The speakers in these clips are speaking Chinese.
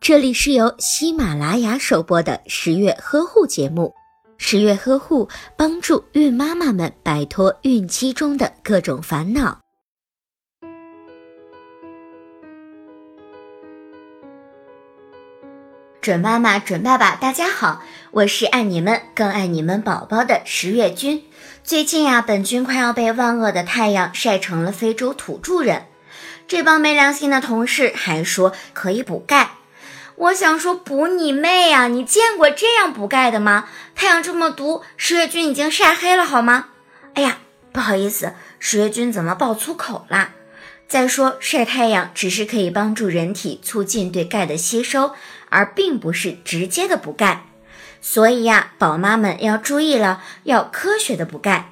这里是由喜马拉雅首播的十月呵护节目。十月呵护帮助孕妈妈们摆脱孕期中的各种烦恼。准妈妈、准爸爸，大家好，我是爱你们更爱你们宝宝的十月君。最近呀，本君快要被万恶的太阳晒成了非洲土著人。这帮没良心的同事还说可以补钙。我想说补你妹呀！你见过这样补钙的吗？太阳这么毒，十月君已经晒黑了好吗？哎呀，不好意思，十月君怎么爆粗口啦？再说晒太阳只是可以帮助人体促进对钙的吸收，而并不是直接的补钙。所以呀，宝妈们要注意了，要科学的补钙。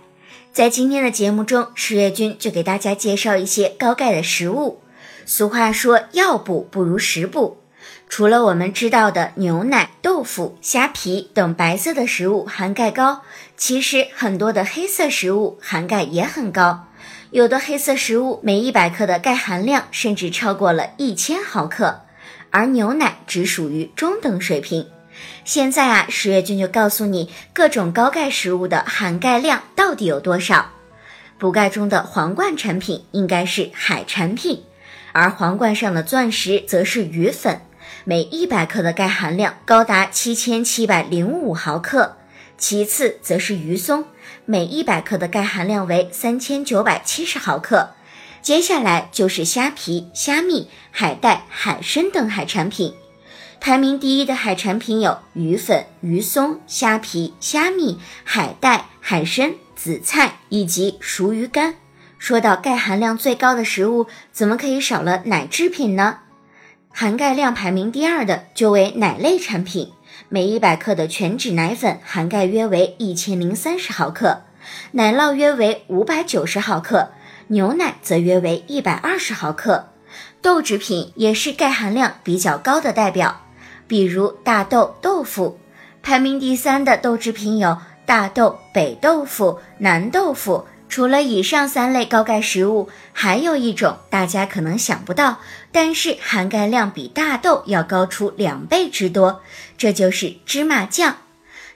在今天的节目中，十月君就给大家介绍一些高钙的食物。俗话说，药补不如食补。除了我们知道的牛奶、豆腐、虾皮等白色的食物含钙高，其实很多的黑色食物含钙也很高。有的黑色食物每一百克的钙含量甚至超过了一千毫克，而牛奶只属于中等水平。现在啊，十月君就告诉你各种高钙食物的含钙量到底有多少。补钙中的皇冠产品应该是海产品，而皇冠上的钻石则是鱼粉。每一百克的钙含量高达七千七百零五毫克，其次则是鱼松，每一百克的钙含量为三千九百七十毫克，接下来就是虾皮、虾米、海带、海参等海产品。排名第一的海产品有鱼粉、鱼松、虾皮、虾米、海带、海参、紫菜以及熟鱼干。说到钙含量最高的食物，怎么可以少了奶制品呢？含钙量排名第二的就为奶类产品，每一百克的全脂奶粉含钙约为一千零三十毫克，奶酪约为五百九十毫克，牛奶则约为一百二十毫克。豆制品也是钙含量比较高的代表，比如大豆、豆腐。排名第三的豆制品有大豆、北豆腐、南豆腐。除了以上三类高钙食物，还有一种大家可能想不到，但是含钙量比大豆要高出两倍之多，这就是芝麻酱。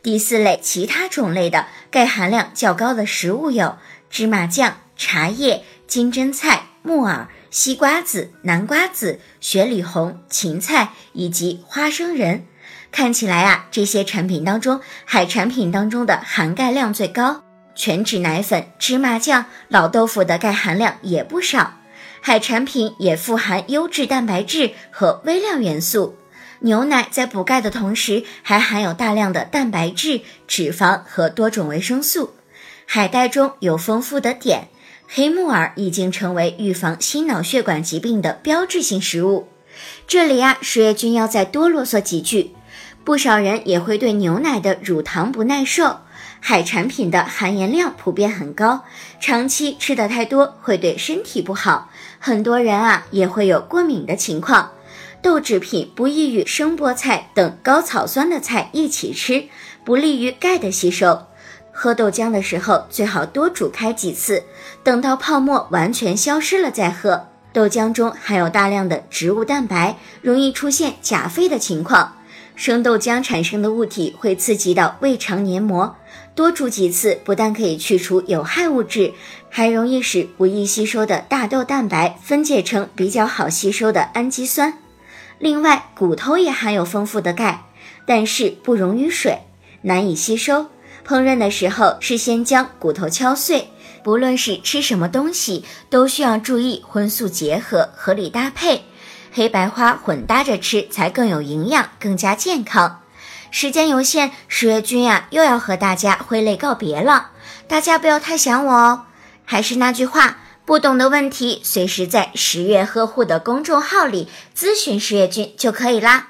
第四类其他种类的钙含量较高的食物有芝麻酱、茶叶、金针菜、木耳、西瓜子、南瓜子、雪里红、芹菜以及花生仁。看起来啊，这些产品当中，海产品当中的含钙量最高。全脂奶粉、芝麻酱、老豆腐的钙含量也不少，海产品也富含优质蛋白质和微量元素。牛奶在补钙的同时，还含有大量的蛋白质、脂肪和多种维生素。海带中有丰富的碘，黑木耳已经成为预防心脑血管疾病的标志性食物。这里啊，十月君要再多啰嗦几句，不少人也会对牛奶的乳糖不耐受。海产品的含盐量普遍很高，长期吃的太多会对身体不好，很多人啊也会有过敏的情况。豆制品不宜与生菠菜等高草酸的菜一起吃，不利于钙的吸收。喝豆浆的时候最好多煮开几次，等到泡沫完全消失了再喝。豆浆中含有大量的植物蛋白，容易出现假肺的情况。生豆浆产生的物体会刺激到胃肠黏膜。多煮几次，不但可以去除有害物质，还容易使不易吸收的大豆蛋白分解成比较好吸收的氨基酸。另外，骨头也含有丰富的钙，但是不溶于水，难以吸收。烹饪的时候，事先将骨头敲碎。不论是吃什么东西，都需要注意荤素结合，合理搭配，黑白花混搭着吃才更有营养，更加健康。时间有限，十月君呀又要和大家挥泪告别了，大家不要太想我哦。还是那句话，不懂的问题随时在十月呵护的公众号里咨询十月君就可以啦。